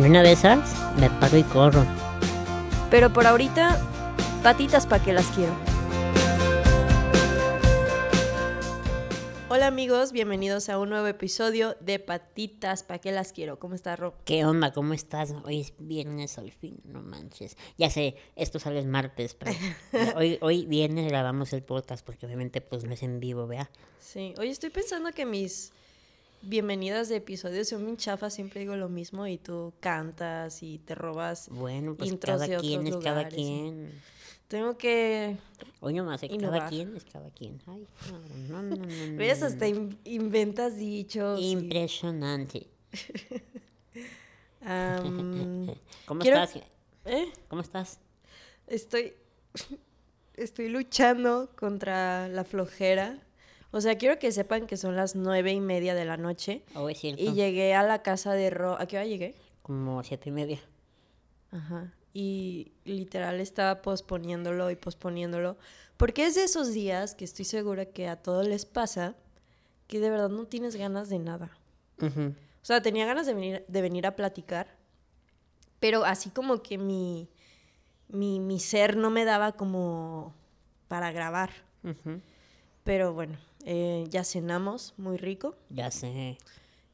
En una de esas me paro y corro. Pero por ahorita, patitas pa' que las quiero. Hola amigos, bienvenidos a un nuevo episodio de Patitas pa' que las quiero. ¿Cómo estás, Rob? ¿Qué onda? ¿Cómo estás? Hoy es viernes al fin, no manches. Ya sé, esto sale el martes, pero hoy, hoy viernes grabamos el podcast porque obviamente pues no es en vivo, ¿vea? Sí, hoy estoy pensando que mis bienvenidas de episodios son bien chafas, siempre digo lo mismo y tú cantas y te robas Bueno, pues intros de cada quien es otros cada lugares, quien. Tengo que... Hoy nomás, cada Innovar. quien es cada quien. Ay, no, no, no, no, no, Ves, hasta in- inventas dichos. y- Impresionante. ¿Cómo quiero- estás? ¿eh? ¿Cómo estás? Estoy, estoy luchando contra la flojera. O sea, quiero que sepan que son las nueve y media de la noche Oh, es cierto. y llegué a la casa de Ro. ¿A qué hora llegué? Como siete y media. Ajá. Y literal estaba posponiéndolo y posponiéndolo. Porque es de esos días que estoy segura que a todos les pasa que de verdad no tienes ganas de nada. Ujú. O sea, tenía ganas de venir, de venir a platicar, pero así como que mi, mi, mi ser no me daba como para grabar. Ujú. Pero bueno, eh, ya cenamos, muy rico. Ya sé.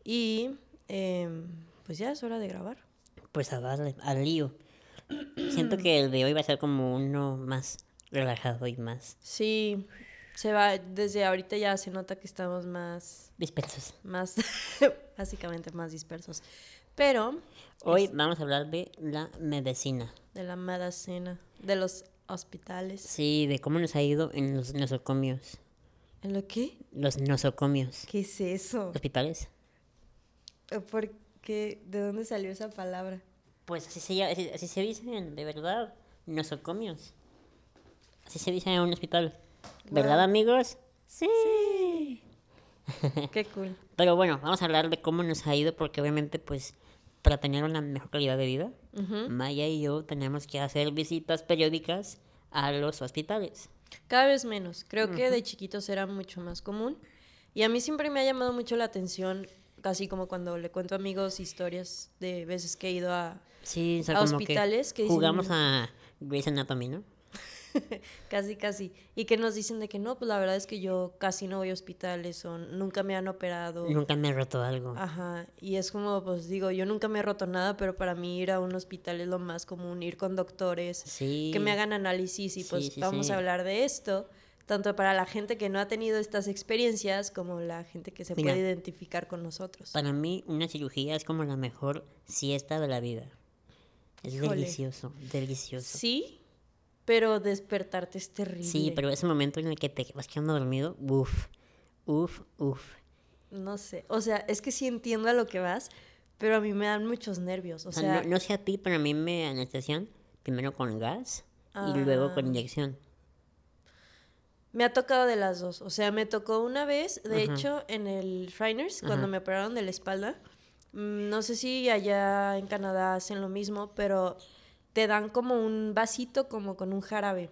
Y em, pues ya es hora de grabar. Pues a darle, al lío. Siento que el de hoy va a ser como uno más relajado y más Sí, se va, desde ahorita ya se nota que estamos más, dispersos. más, básicamente más dispersos. Pero Hoy vamos a hablar de la medicina. de la medicina, de los hospitales. Sí, de cómo nos ha ido en los nosocomios. ¿En lo qué? Los nosocomios. ¿Qué es eso? ¿Hospitales? ¿Por qué? ¿De dónde salió esa palabra? Pues así se, así, así se dicen, de verdad. Nosocomios. Así se dice en un hospital. ¿Verdad, amigos? Sí. Qué cool. Pero bueno, vamos a hablar de cómo nos ha ido porque obviamente pues para tener una mejor calidad de vida. Maya y yo tenemos que hacer visitas periódicas a los hospitales. Cada vez menos. Creo que de chiquitos era mucho más común. Y a mí siempre me ha llamado mucho la atención, casi como cuando le cuento a amigos historias de veces que he ido a... Sí, o sea, A hospitales que que dicen- jugamos a Grey's Anatomy, ¿no? casi, casi. Y que nos dicen de que no, pues la verdad es que yo casi no voy a hospitales o nunca me han operado. Nunca me he roto algo. Ajá, y es como, pues digo, yo nunca me he roto nada, pero para mí ir a un hospital es lo más común, ir con doctores, Sí. que me hagan análisis y Sí, pues sí, vamos a hablar de esto, tanto para la gente que no ha tenido estas experiencias como la gente que se Mira. puede identificar con nosotros. Para mí una cirugía es como la mejor siesta de la vida. Es Híjole. delicioso, delicioso. Sí, pero despertarte es terrible. Sí, pero ese momento en el que te vas quedando dormido, uff, uff, uff. No sé, o sea, es que sí entiendo a lo que vas, pero a mí me dan muchos nervios, o sea, sea, no, no sé a ti, pero a mí me anestesian primero con gas y luego con Ah. inyección. Me ha tocado de las dos. O sea, me tocó una vez, de Ajá. hecho, en el Shriners, cuando Ajá. me operaron de la espalda. Mm, No sé si allá en Canadá hacen lo mismo, pero te dan como un vasito como con un jarabe.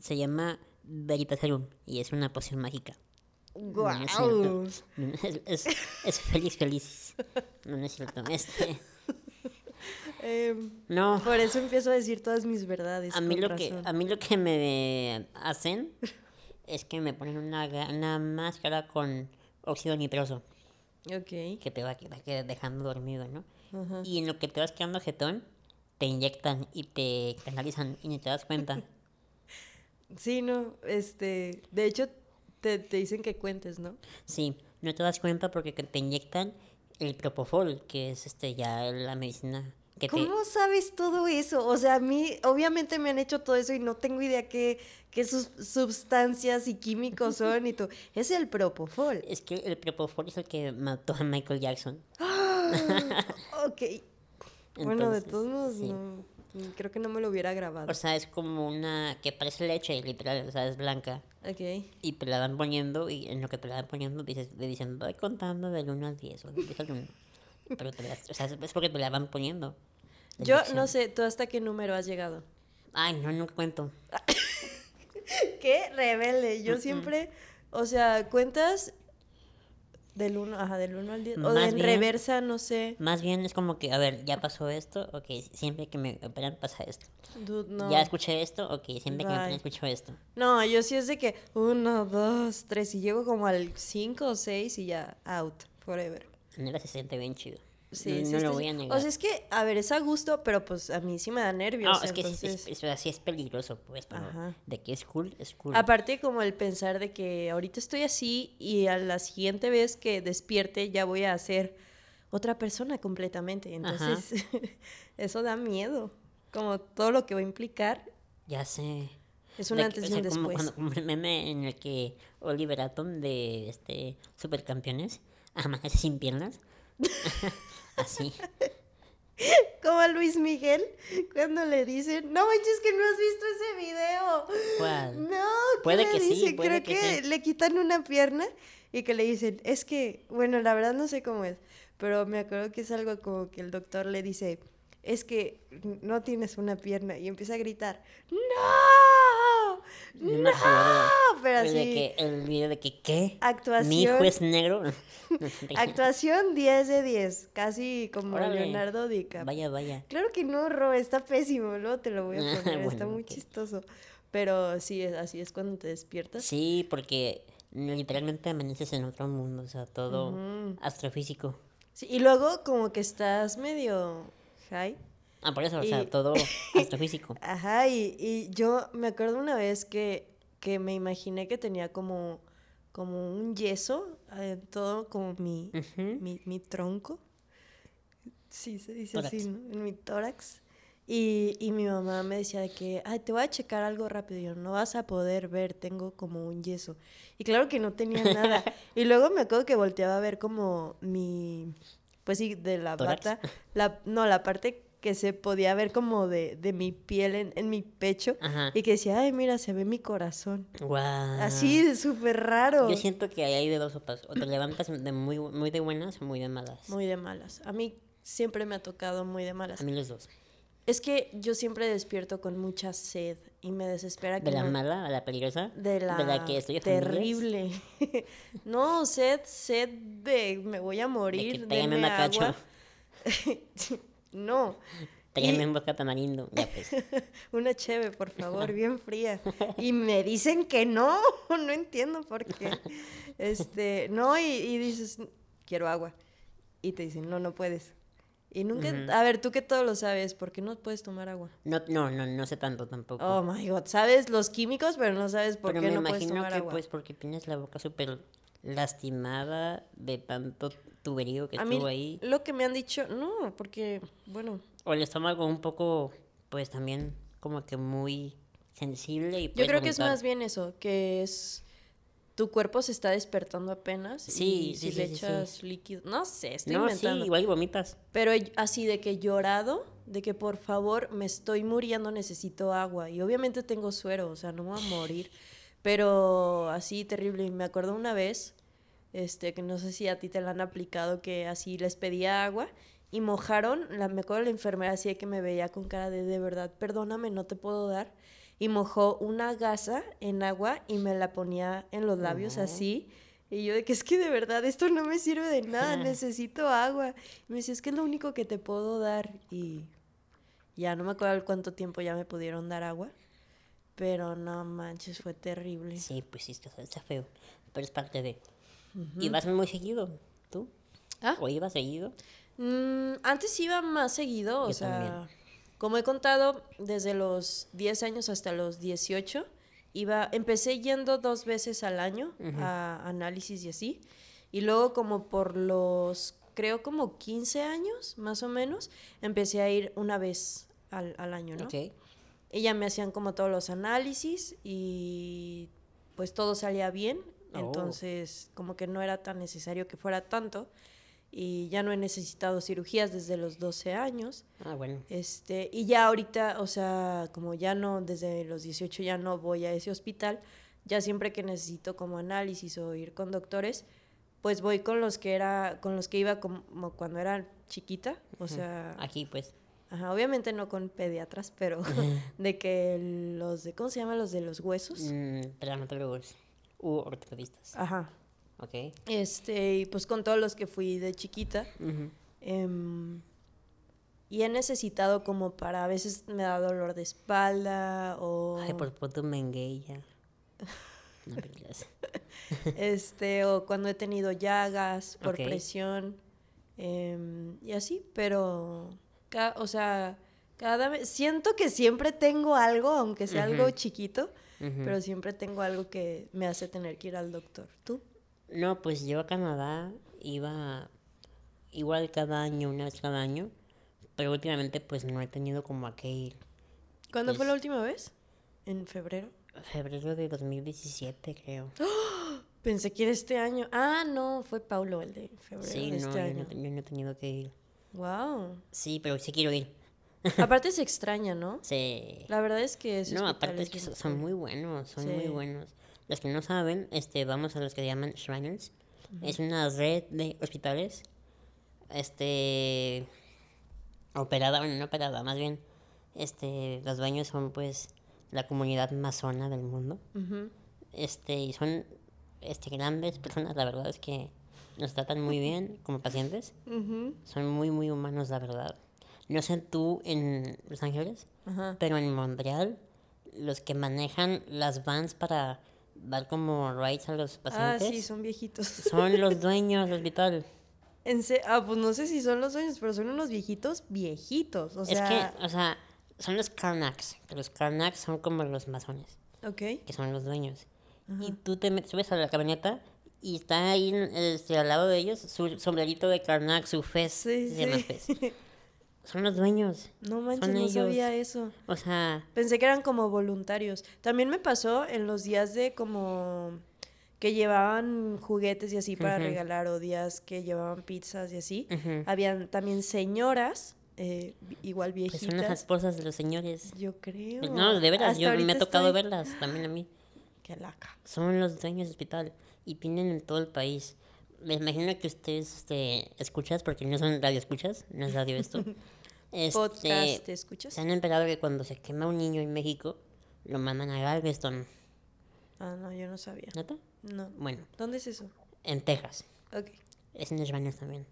Se llama Veritaserum y es una poción mágica. No es feliz, feliz. No, no es cierto. Este, Em, no, por eso empiezo a decir todas mis verdades. a mí, lo que, a mí lo que me hacen es que me ponen una, una máscara con óxido nitroso Ok. que te va, va dejando dormido, ¿no? Y en lo que te vas quedando jetón, te inyectan y te canalizan y ni te das cuenta. Sí, no, este, de hecho, te, te dicen que cuentes, ¿no? Sí, no te das cuenta porque que te inyectan el propofol, que es este ya la medicina que te... ¿Cómo sabes todo eso? O sea, a mí, obviamente me han hecho todo eso y no tengo idea qué, qué sus sustancias y químicos son y tú. Es el propofol. Es que el propofol es el que mató a Michael Jackson. Ok. Bueno, de todos modos, sí. no, creo que no me lo hubiera grabado. O sea, es como una que parece leche, literal, o sea, es blanca. Ok. Y te la van poniendo y en lo que te la van poniendo dices, te dicen, voy contando del 1 al 10 o del 10 al 1. Pero te o sea, es porque te la van poniendo. la Yo no sé, ¿tú hasta qué número has llegado? Ay, no, nunca cuento. ¿Qué rebelde? Yo siempre, o sea, cuentas Del 1, ajá, del 1 al 10. O de en reversa, no sé. Más bien es como que, a ver, ya pasó esto, ok, siempre que me operan pasa esto. Dude, no. Ya escuché esto, ok, siempre que me operan Bye. escucho esto. No, yo sí es de que 1, 2, 3 y llego como al 5 o 6 y ya out, forever. Neta se siente bien chido. Sí, no sí no lo voy a negar. O sea, es que, a ver, es a gusto, pero pues a mí sí me da nervios. no, es que sí- sí- entonces... es, así es peligroso, pues, pero Ajá. de que es cool, es cool. Aparte como el pensar de que ahorita estoy así y a la siguiente vez que despierte ya voy a ser otra persona completamente. Entonces eso da miedo. Como todo lo que va a implicar Ya sé. es un De que- antes o y un como después. como el meme en el que Oliver Atom de este Supercampeones amanece sin piernas. Así. Como a Luis Miguel cuando le dicen, no manches que no has visto ese video. ¿Cuál? No, ¿qué Puede le que sí, dicen? puede Creo que que, sí. le quitan una pierna y que le dicen, es que, bueno, la verdad no sé cómo es, pero me acuerdo que es algo como que el doctor le dice, es que no tienes una pierna y empieza a gritar, ¡No! No. Pero de así, que el video de que, ¿qué? Actuación. Mi hijo es negro. actuación 10 de 10, casi como Órale. Leonardo DiCaprio. Vaya, vaya. Claro que no, Ro, está pésimo, luego te lo voy a poner, está muy chistoso. Pero sí, es- así es cuando te despiertas. Sí, porque literalmente amaneces en otro mundo, o sea, todo astrofísico. Sí, y luego como que estás medio high. Ah, por eso, o sea, todo astrofísico. Ajá, y, y yo me acuerdo una vez que, que me imaginé que tenía como, como un yeso en todo como mi, mi, mi tronco. Sí, se dice así. ¿no? En mi tórax. Y, y mi mamá me decía de que, ay, te voy a checar algo rápido. Y yo, no vas a poder ver, tengo como un yeso. Y claro que no tenía nada. y luego me acuerdo que volteaba a ver como mi, pues sí, de la ¿Tórax? bata. La, no, la parte que se podía ver como de, de mi piel en, en mi pecho. Ajá. Y que decía, ay, mira, se ve mi corazón. Guau. Así, súper raro. Yo siento que ahí hay de dos sopas. O te levantas de muy, muy de buenas o muy de malas. Muy de malas. A mí siempre me ha tocado muy de malas. A mí los dos. Es que yo siempre despierto con mucha sed y me desespera que De la mala a la peligrosa. de la, que estoy terrible. no, sed, sed de me voy a De que morir, tráigame deme una cacho. agua. no, Tráigame un vodka tamarindo. Ya pues. una cheve, por favor, bien fría. Y me dicen que no, no entiendo por qué. Este, no, y, y dices, quiero agua. Y te dicen, no, no puedes. Y nunca, a ver, tú que todo lo sabes, ¿por qué no puedes tomar agua? No, no, no, no sé tanto tampoco. Oh my god, sabes los químicos, pero no sabes por Pero qué me no puedes imagino tomar que agua. pues porque tienes la boca súper lastimada de tanto tuberío que A mí estuvo ahí. lo que me han dicho, no, porque, bueno, O el estómago un poco, pues también como que muy sensible y yo creo que es más bien eso, que es tu cuerpo se está despertando apenas Sí, y sí, si sí, le sí, echas líquido, no sé, estoy No, inventando. sí, igual vomitas. Pero así de que llorado, de que por favor me estoy muriendo, necesito agua. Y obviamente tengo suero, o sea, no me voy a morir. Pero así terrible. Y me acuerdo una vez, este, que no sé si a ti te la han aplicado, que así les pedía agua y mojaron, la, me acuerdo la enfermera así de que me veía con cara de de verdad, perdóname, no te puedo dar. Y mojó una gasa en agua y me la ponía en los labios así. Y yo de que es que de verdad esto no me sirve de nada, necesito agua. Y me decía, es que es lo único que te puedo dar. Y ya no me acuerdo cuánto tiempo ya me pudieron dar agua. Pero no manches, fue terrible. Sí, pues sí, está, está feo. Pero es parte de... ¿Y vas muy seguido? ¿Tú? ¿Ah? ¿O ibas seguido? Mm, antes iba más seguido, o sea, también. Como he contado, desde los 10 años hasta los 18, iba, empecé yendo dos veces al año a análisis y así, y luego como por los, creo como 15 años, más o menos, empecé a ir una vez al, al año, ¿no? Ok. Y ya me hacían como todos los análisis y pues todo salía bien. Oh. Entonces, como que no era tan necesario que fuera tanto. Y ya no he necesitado cirugías desde los 12 años. Ah, bueno. Este, y ya ahorita, o sea, como ya no, desde los 18 ya no voy a ese hospital, ya siempre que necesito como análisis o ir con doctores, pues voy con los que era, con los que iba como cuando era chiquita, o sea, Aquí, pues. Ajá, obviamente no con pediatras, pero de que los de, ¿cómo se llama? Los de los huesos. Mm, traumatólogos u ortopedistas. Ajá. Ok. Este, y pues con todos los que fui de chiquita. Em, y he necesitado como para, a veces me da dolor de espalda o... Ay, por puto mengue ya. No este, o cuando he tenido llagas por presión em, y así, pero, ca- o sea, cada vez, siento que siempre tengo algo, aunque sea algo chiquito, pero siempre tengo algo que me hace tener que ir al doctor. ¿Tú? No, pues yo a Canadá iba igual cada año, una vez cada año, pero últimamente pues no he tenido como a qué ir. ¿Cuándo fue Pues- la última vez? ¿En febrero? Febrero de 2017 creo. Pensé que era este año. Ah, no, fue Paulo el de febrero Sí, de no, este yo año. no, yo no he tenido que ir. Wow. Sí, pero sí quiero ir. Aparte se extraña, ¿no? Sí. La verdad es que No, aparte es que son muy buenos, son muy buenos. Los que no saben, este, vamos a los que llaman Shriners. Es una red de hospitales, este, operada, bueno, no operada, más bien, este, los dueños son pues la comunidad masona del mundo. Este, y son, este, grandes personas, la verdad es que nos tratan muy bien como pacientes. Son muy, muy humanos, la verdad. No sé tú en Los Ángeles, pero en Montreal, los que manejan las vans para dar como rides a los Ah, pacientes sí, son viejitos. son los dueños del hospital. En se- ah, pues no sé si son los dueños, pero son unos viejitos, viejitos. O es sea, que, o sea, son los Karnaks. que Los Karnaks son como los masones, ok. que son los dueños. Y tú te subes a la camioneta y está ahí este, al lado de ellos su sombrerito de Karnak, su fez. Sí, se llama sí. fez. Son los dueños. No manches, no ellos. sabía eso. O sea, Pensé que eran como voluntarios. También me pasó en los días de como que llevaban juguetes y así para regalar o días que llevaban pizzas y así. ujú. Habían también señoras, eh, igual pues viejitas. son las esposas de los señores. Yo creo. No, de veras, Hasta yo me ha tocado estoy- verlas también a mí. Qué laca. Son los dueños del hospital y tienen en todo el país. Me imagino que ustedes este, escuchas, porque no son radio escuchas, no es radio esto. Podcast, Este, ¿te escuchas? se han enterado que cuando se quema un niño en México, lo mandan a Galveston. Ah, no, yo no sabía. ¿Nota? No. Bueno, ¿Dónde es eso? en Texas. Ok. Es en Shriners también.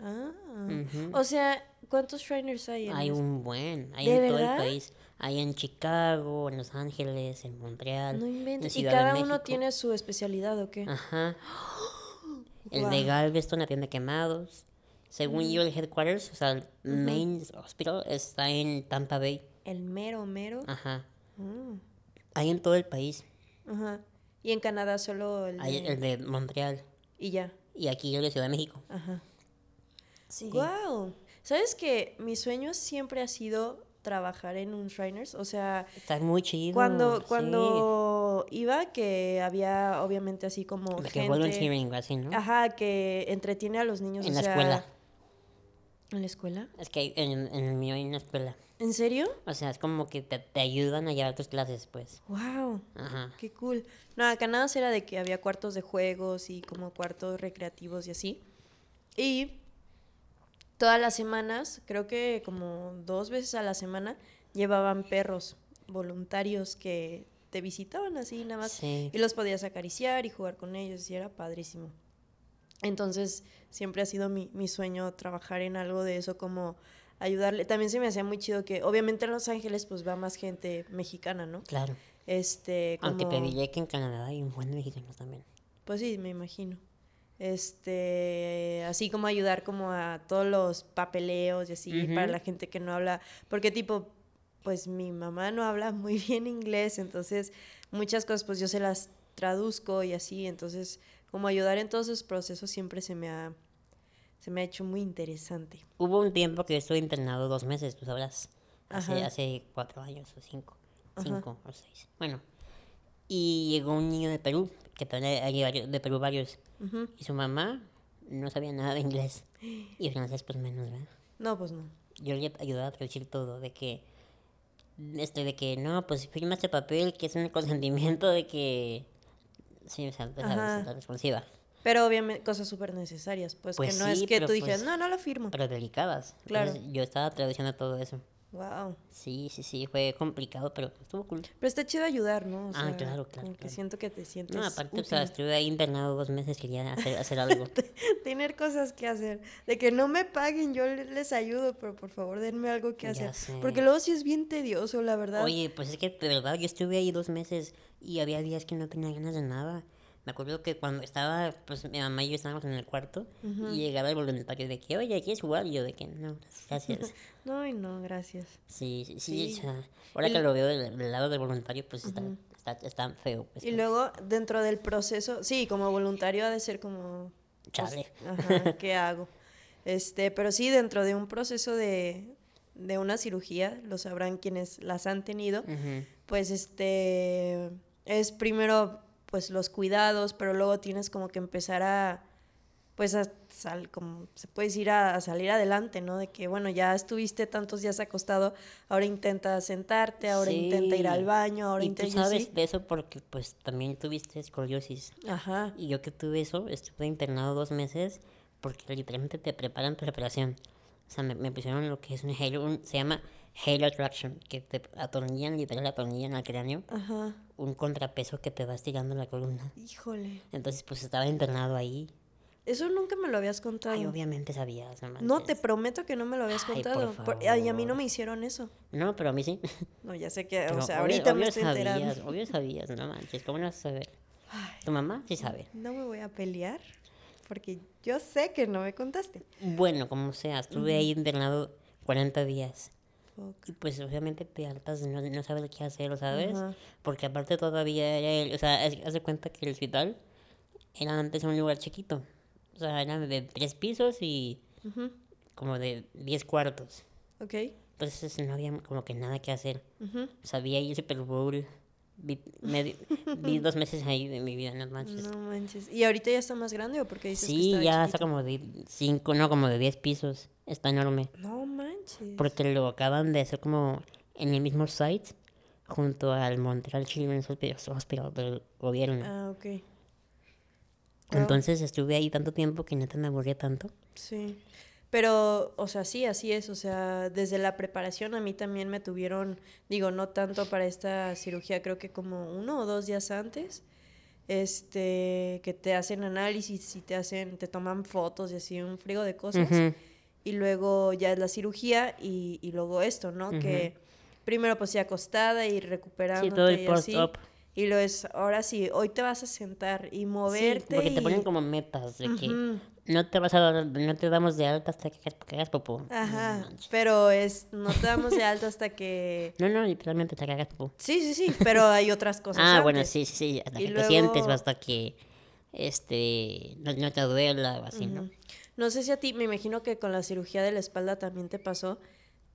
Ah. Ujú. O sea, ¿cuántos Shriners hay en Hay un buen, hay ¿De en todo el verdad? país. Hay en Chicago, en Los Ángeles, en Montreal. No en inventes. ¿Y de cada uno tiene su especialidad o qué? Ajá. El de Guau. Galveston atiende quemados. Según yo, el headquarters, o sea, el main hospital está en Tampa Bay. El mero, mero. Ajá. Mm, Hay en todo el país. Ajá. Y en Canadá solo el, Hay de- el de Montreal. Y ya. Y aquí el de Ciudad de México. Ajá. Sí. Wow. ¿Sabes que mi sueño siempre ha sido trabajar en un Shriners? O sea, Está muy chido. cuando, sí. cuando iba, que había obviamente así como que gente... volunteering, así, ¿no? Ajá, que entretiene a los niños. En o la sea, escuela. ¿En la escuela? Es que en, en el mío hay una escuela. ¿En serio? O sea, es como que te, te ayudan a llevar tus clases, pues. Wow. Ajá. Qué cool. No, acá nada era de que había cuartos de juegos y como cuartos recreativos y así. Y todas las semanas, creo que como dos veces a la semana, llevaban perros voluntarios que te visitaban así nada más. Sí. Y los podías acariciar y jugar con ellos y era padrísimo. Entonces, siempre ha sido mi, mi sueño trabajar en algo de eso, como ayudarle. También se me hacía muy chido que, obviamente en Los Ángeles, pues va más gente mexicana, ¿no? Claro. Este, como... Aunque te que en Canadá hay un buen mexicano también. Pues sí, me imagino. Este, así como ayudar como a todos los papeleos y así para la gente que no habla, porque tipo, pues mi mamá no habla muy bien inglés, entonces muchas cosas pues yo se las traduzco y así, entonces como ayudar en todos esos procesos siempre se me ha se me ha hecho muy interesante. Hubo un tiempo que estuve internado dos meses, tú sabrás. Hace, Ajá. hace cuatro años o cinco. Ajá. Cinco o seis. Bueno. Y llegó un niño de Perú, que también hay varios- de Perú varios. Y su mamá no sabía nada de inglés. Y francés, pues menos, ¿verdad? No, pues no. Yo le ayudaba a traducir todo, de que. Este, de que no, pues firma este papel que es un consentimiento de que. Sí, o sea, Ajá. la responsiva. Pero obviamente cosas súper necesarias, pues, Pues que no sí, es que tú dijeras, pues- no, no lo firmo. Pero delicadas. Claro. Entonces, yo estaba traduciendo todo eso. Wow. Sí, sí, sí, fue complicado, pero estuvo cool. Pero está chido ayudar, ¿no? O Ah, sea, claro, claro, Como que claro. siento que te sientes. No, aparte, o sea, útil. estuve ahí internado dos meses, quería hacer, hacer algo. Tener cosas que hacer. De que no me paguen, yo le- les ayudo, pero por favor denme algo que hacer. Porque luego sí es bien tedioso, la verdad. Oye, pues es que de verdad yo estuve ahí dos meses y había días que no tenía ganas de nada. Me acuerdo que cuando estaba, pues mi mamá y yo estábamos en el cuarto y llegaba el voluntario de que, oye, ¿quieres jugar? Y yo de que, no, gracias. No, ay, no, gracias. Sí, sí, sí, Sí. o sea, ahora Y- que lo veo del, del lado del voluntario, pues está, está, está feo. Pues, Y luego, dentro del proceso, sí, como voluntario ha de ser como... pues, Chale. ajá, ¿qué hago? Este, pero sí, dentro de un proceso de, de una cirugía, lo sabrán quienes las han tenido, pues este, es primero pues los cuidados, pero luego tienes como que empezar a, pues a sal, como se puede decir a, a salir adelante, ¿no? De que bueno, ya estuviste tantos días acostado, ahora intenta sentarte, ahora intenta ir al Sí. baño, ahora y tú intenta... sabes sí. de eso porque pues también tuviste escoliosis. Ajá. Y yo que tuve eso, estuve internado dos meses porque literalmente te preparan preparación. O sea, me, me pusieron lo que es un halo, un- se llama halo traction, que te atornillan, literal atornillan al cráneo Ajá. Un contrapeso que te va estirando la columna. Híjole. Entonces, pues estaba internado ahí. Eso nunca me lo habías contado. Ay, obviamente sabías, no no, te prometo que no me lo habías Ay, por contado. Por- ay, a mí no me hicieron eso. No, pero a mí sí. No, ya sé que, Pero o sea, obvio- ahorita me obvio estoy sabías, enterando. Obvio sabías, no manches, ¿cómo no vas a saber? Tu mamá sí sabe. No me voy a pelear porque yo sé que no me contaste. Bueno, como sea, estuve ahí internado 40 días. Fuck. Y pues obviamente te hartas no, no saber qué hacer, ¿sabes? Porque aparte todavía era el, o sea, de cuenta que el hospital era antes un lugar chiquito. O sea, era de tres pisos y como de 10 cuartos. Ok. Entonces no había como que nada que hacer. O sea, ahí el Super Bowl. Vi, me- vi dos meses ahí de mi vida, no manches. No manches. ¿Y ahorita ya está más grande o porque dices que sí, estaba ya chiquito? está como de 5, no, como de 10 pisos. Está enorme. No manches. Porque lo acaban de hacer como en el mismo site junto al Montreal Children's Hospi- Hospital del gobierno. Ah, ok. Entonces estuve ahí tanto tiempo que neta me aburría tanto. Sí. Pero, o sea, sí, así es. O sea, desde la preparación a mí también me tuvieron, digo, no tanto para esta cirugía, creo que como uno o dos días antes, este, que te hacen análisis y te hacen, te toman fotos y así, un frigo de cosas. Y luego ya es la cirugía y, y luego esto, ¿no? Que primero pues sí acostada y recuperándote Sí, todo y así. post-op. Y lo es, ahora sí, hoy te vas a sentar y Sí, moverte. porque te ponen como metas de que. No te vas a dar, no te damos de alta hasta que hagas, que hagas popó. No Ajá, pero es, no te damos de alto hasta que... No, no, literalmente hasta que hagas popó. Sí, sí, sí, pero hay otras cosas Ah, bueno, sí, sí, sí, hasta Y que te sientes hasta que este no, no te duela o así, ¿no? No sé si a ti, me imagino que con la cirugía de la espalda también te pasó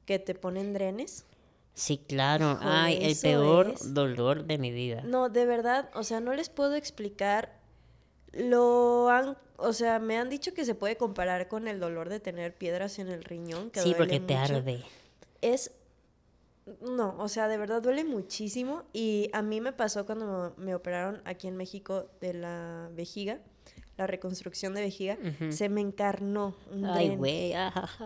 que te ponen drenes. Sí, claro. Ay, el peor es- dolor de mi vida. No, de verdad, o sea, no les puedo explicar. Lo han, o sea, me han dicho que se puede comparar con el dolor de tener piedras en el riñón, que sí, duele porque te arde. Es no, o sea, de verdad duele muchísimo y a mí me pasó cuando me operaron aquí en México de la vejiga, la reconstrucción de vejiga, se me encarnó un Ay, güey.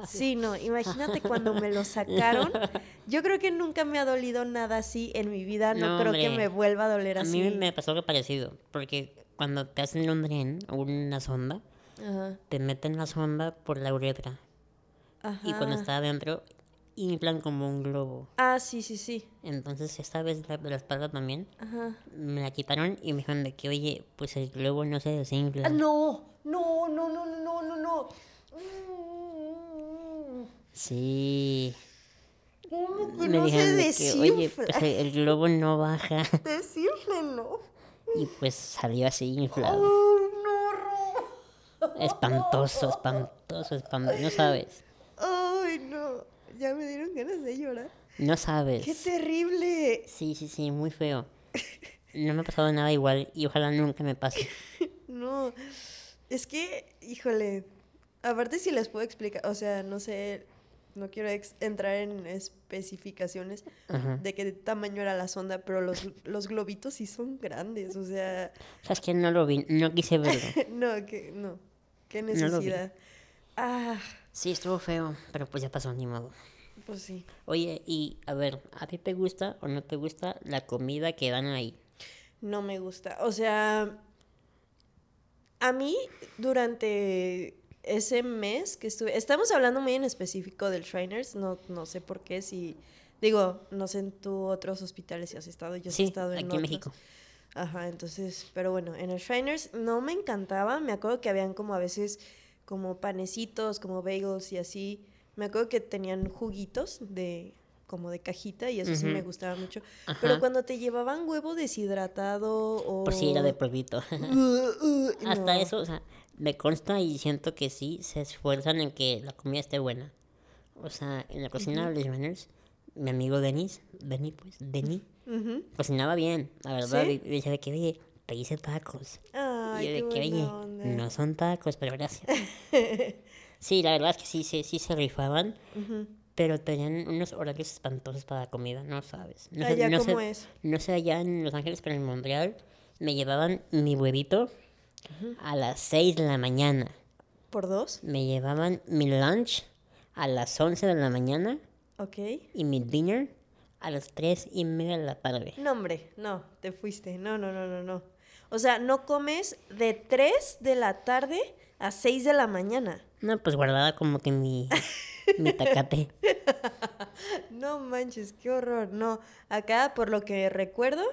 Sí, no, imagínate cuando me lo sacaron. Yo creo que nunca me ha dolido nada así en mi vida, no, No, creo que me vuelva a doler A así. mí me pasó algo parecido, porque cuando te hacen un dren o una sonda, Ajá, te meten la sonda por la uretra y cuando ajá. está adentro inflan como un globo. Ah, sí, sí, sí. Entonces esta vez la de la espalda también Ajá. me la quitaron y me dijeron de que, oye, pues el globo no se desinfla. Ah, no, no, no, no, no, no, no. Mm. Sí. ¿Cómo que Me no se dijeron de que, oye, desinfla? pues el, el globo no baja. Desinflenlo. Y pues salió así inflado. Oh, no. Espantoso, espantoso, espantoso. No sabes. Ay, no. Ya me dieron ganas de llorar. No sabes. ¡Qué terrible! Sí, sí, sí, muy feo. No me ha pasado nada igual y ojalá nunca me pase. No, es que, híjole, aparte si les puedo explicar, o sea, no sé, no quiero entrar en especificaciones Ajá. de qué tamaño era la sonda, pero los, los globitos sí son grandes, o sea, ¿Sabes que No lo vi, no quise verlo. no, que, no, qué No necesidad. Ah, Sí, estuvo feo, pero pues ya pasó, ni modo. Pues sí. Oye, y a ver, ¿a ti te gusta o no te gusta la comida que dan ahí? No me gusta. O sea, a mí durante ese mes que estuve, estamos hablando muy en específico del Shriners, no, no sé por qué, si, digo, no sé en tú otros hospitales si has estado, yo sí, he estado en aquí otros. en México. Ajá, entonces, pero bueno, en el Shriners no me encantaba, me acuerdo que habían como a veces como panecitos, como bagels y así, me acuerdo que tenían juguitos de como de cajita y eso sí me gustaba mucho. Ajá. Pero cuando te llevaban huevo deshidratado o... Por si era de polvito. Uh, uh, Hasta no. eso, o sea, me consta y siento que sí se esfuerzan en que la comida esté buena. O sea, en la cocina de los Manners, mi amigo Denis, Denis pues, Denis, Ujú. cocinaba bien, la verdad. ¿Sí? Y y decía de que, oye, te hice tacos. Ay, y yo de que, oye, onda. no son tacos, pero gracias. sí, la verdad es que sí, sí, sí se rifaban, Ujú. pero tenían unos horarios espantosos para la comida, no sabes. No sé, Allá, no ¿cómo sé, es? no sé allá en Los Ángeles, pero en Montreal me llevaban mi huevito a las 6 de la mañana. ¿Por dos? Me llevaban mi lunch a las 11 de la mañana Ok. y mi dinner a las 3 y media de la tarde. No, hombre, no, te fuiste. No, no, no, no, no. O sea, no comes de 3 de la tarde a 6 de la mañana. No, pues guardaba como que mi, mi tacate. No manches, qué horror. No, acá por lo que recuerdo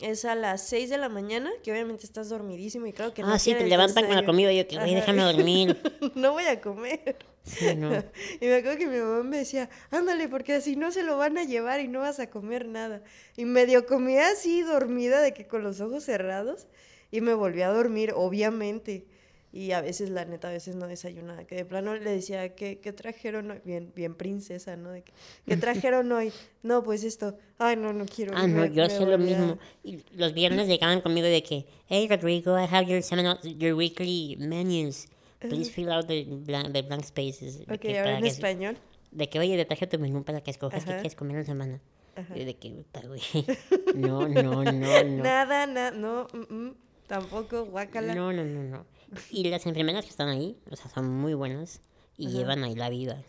es a las 6 de la mañana, que obviamente estás dormidísimo y claro que no ah, sí, te levantan con la comida y yo que, güey, déjame dormir. no voy a comer. Sí, no. Y me acuerdo que mi mamá me decía, ándale, porque así no se lo van a llevar y no vas a comer nada. Y medio comía así dormida, de que con los ojos cerrados, y me volví a dormir, obviamente. Y a veces, la neta, a veces no desayunaba. Que de plano le decía, ¿qué, qué trajeron hoy? Bien, bien princesa, ¿no? De que, ¿Qué trajeron hoy? No, pues esto. Ay, no, no quiero. Ah, no, me- yo hacía lo mismo. Y los viernes llegaban conmigo de que, hey Rodrigo, I have your seminal, your weekly menus. Please fill out the blank, the blank spaces. Ok, que, ahora en que- español. De que, oye, te traje tu menú para que escojas qué quieres comer en la semana. Ajá. Y de que, puta, güey. No, no, no, no. Nada, nada, no, mm, mm, tampoco, guácala. No, no, no, no. Y las enfermeras que están ahí, o sea, son muy buenas y llevan ahí la vida.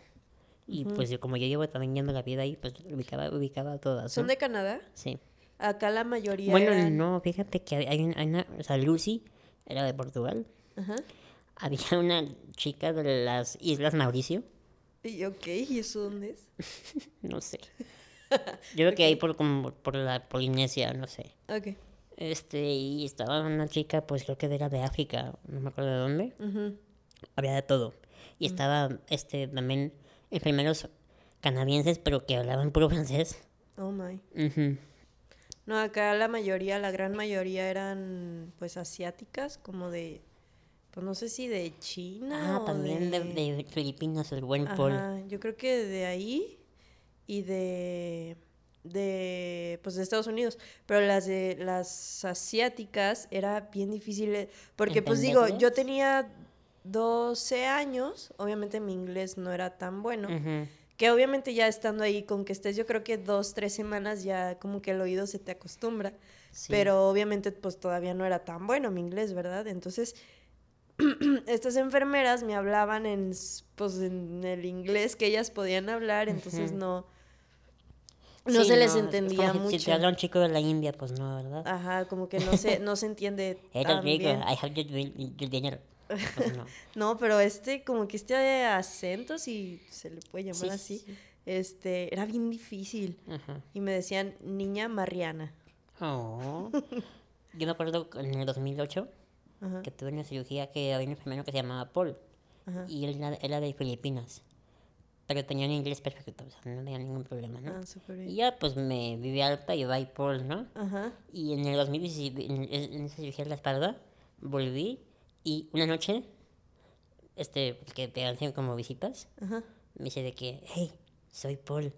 Y pues yo, como yo llevo también yendo la vida ahí, pues ubicaba, ubicaba todas. ¿Son de Canadá? Sí. Acá la mayoría Bueno, eran- no, fíjate que hay, hay un- hay una, o sea, Lucy era de Portugal. Ajá. Había una chica de las Islas Mauricio, Y ok, ¿y eso dónde es? no sé. Yo creo que ahí por como por la Polinesia, no sé. Ok. Este, y estaba una chica, pues creo que era de África, no me acuerdo de dónde. Había de todo. Y estaba, este, también enfermeros canadienses, pero que hablaban puro francés. Oh my. No, acá la mayoría, la gran mayoría eran pues asiáticas, como de, pues no sé si de China. Ah, o también de, de Filipinas, el buen Paul. Yo creo que de ahí y de de pues de Estados Unidos, pero las de las asiáticas era bien difícil eh, porque pues digo, yo tenía 12 años, obviamente mi inglés no era tan bueno, que obviamente ya estando ahí con que estés yo creo que dos, tres semanas ya como que el oído se te acostumbra, Sí. pero obviamente pues todavía no era tan bueno mi inglés, ¿verdad? Entonces estas enfermeras me hablaban en pues en el inglés que ellas podían hablar, entonces no no Sí, se les es entendía como si- Si te mucho. habla un chico de la India, pues no, ¿verdad? Ajá, como que no se no se entiende Hey, tan bien. I have your, dinner. Pues no. No, pero este como que este de acento si se le puede llamar Sí, así, sí, sí. este era bien difícil Ajá. y me decían niña Mariana. Oh. Yo me acuerdo en el 2008 Ajá. que tuve una cirugía que había un enfermero que se llamaba Paul. Ajá. Y él era de Filipinas. Pero tenía un inglés perfecto, o sea, no tenía ningún problema, ¿no? Ah, súper Y bien. ya, pues me viví alta y bye Paul, ¿no? Ajá. Y en el 2017, en, en esa cirugía de la espalda, volví y una noche, este, que te hacen como visitas, Ajá. me dice de que, hey, soy Paul,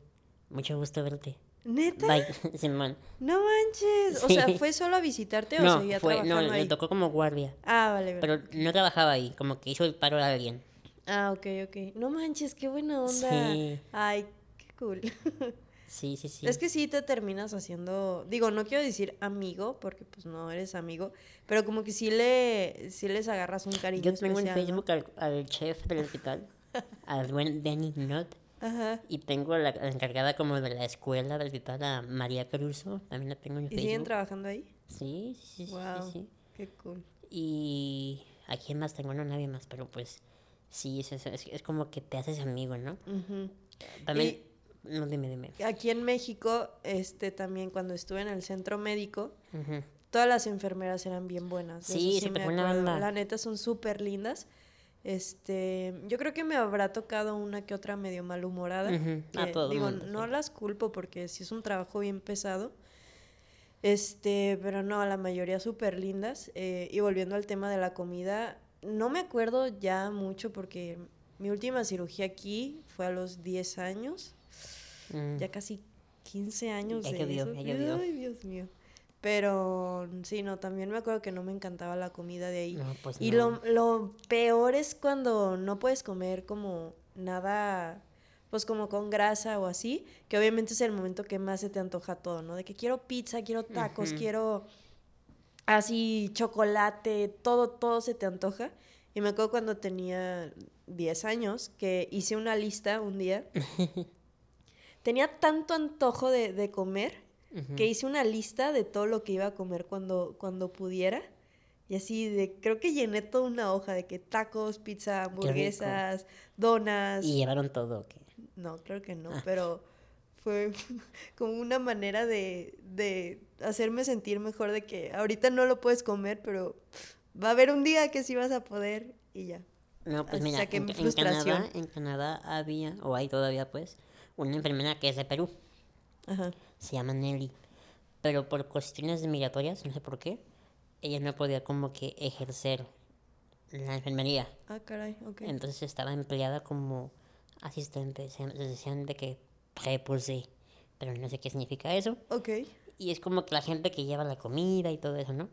mucho gusto verte. ¿Neta? Bye, Simón. No manches. O sea, Sí. ¿fue solo a visitarte o No, seguía fue, no, trabajando le ahí? tocó como guardia. Ah, vale, vale. Pero no trabajaba ahí, como que hizo el paro a alguien. Ah, ok, ok. No manches, qué buena onda. Sí. Ay, qué cool. Sí, sí, sí. Es que sí te terminas haciendo, digo, no quiero decir amigo, porque pues no eres amigo, pero como que sí le, sí les agarras un cariño Yo tengo en. Facebook al, al chef del hospital, al buen Danny Knott. Ajá. Y tengo la, la encargada como de la escuela del hospital a María Caruso, también la tengo en ¿Y siguen Facebook. trabajando ahí? Sí, sí, sí, sí, Wow. sí. Qué cool. Y a quién más tengo, no nadie más, pero pues sí, es, es, es- es como que te haces amigo, ¿no? También, no, dime, dime. Aquí en México, este también cuando estuve en el centro médico, todas las enfermeras eran bien buenas. Sí, eso súper me buena banda. La neta son súper lindas. Este, yo creo que me habrá tocado una que otra medio malhumorada. A que, todo digo, mundo, no sí. las culpo porque sí es un trabajo bien pesado. Este, pero no, la mayoría súper lindas. Eh, y volviendo al tema de la comida, no me acuerdo ya mucho porque mi última cirugía aquí fue a los 10 años Mm. ya casi 15 años Ya de llovió, eso. ya llovió. Ay, Dios mío. Pero sí, no, también me acuerdo que no me encantaba la comida de ahí. No, pues y no. lo, lo peor es cuando no puedes comer como nada, pues como con grasa o así, que obviamente es el momento que más se te antoja todo, ¿no? De que quiero pizza, quiero tacos, quiero así chocolate, todo, todo se te antoja. Y me acuerdo cuando tenía 10 años que hice una lista un día. Tenía tanto antojo de, de comer que hice una lista de todo lo que iba a comer cuando, cuando pudiera. Y así de, creo que llené toda una hoja de que tacos, pizza, hamburguesas, donas. Y llevaron todo. No, creo que no, Ah. pero fue como una manera de, de hacerme sentir mejor de que ahorita no lo puedes comer, pero va a haber un día que sí vas a poder y ya. No, pues Así mira, en, mi en Canadá, en Canadá había, o hay todavía pues, una enfermera que es de Perú, Ajá. se llama Nelly, pero por cuestiones migratorias, no sé por qué, ella no podía como que ejercer la enfermería, Ah, caray, ok. entonces estaba empleada como asistente, se, les decían de que prepuse, pero no sé qué significa eso, Ok. y es como que la gente que lleva la comida y todo eso, ¿no?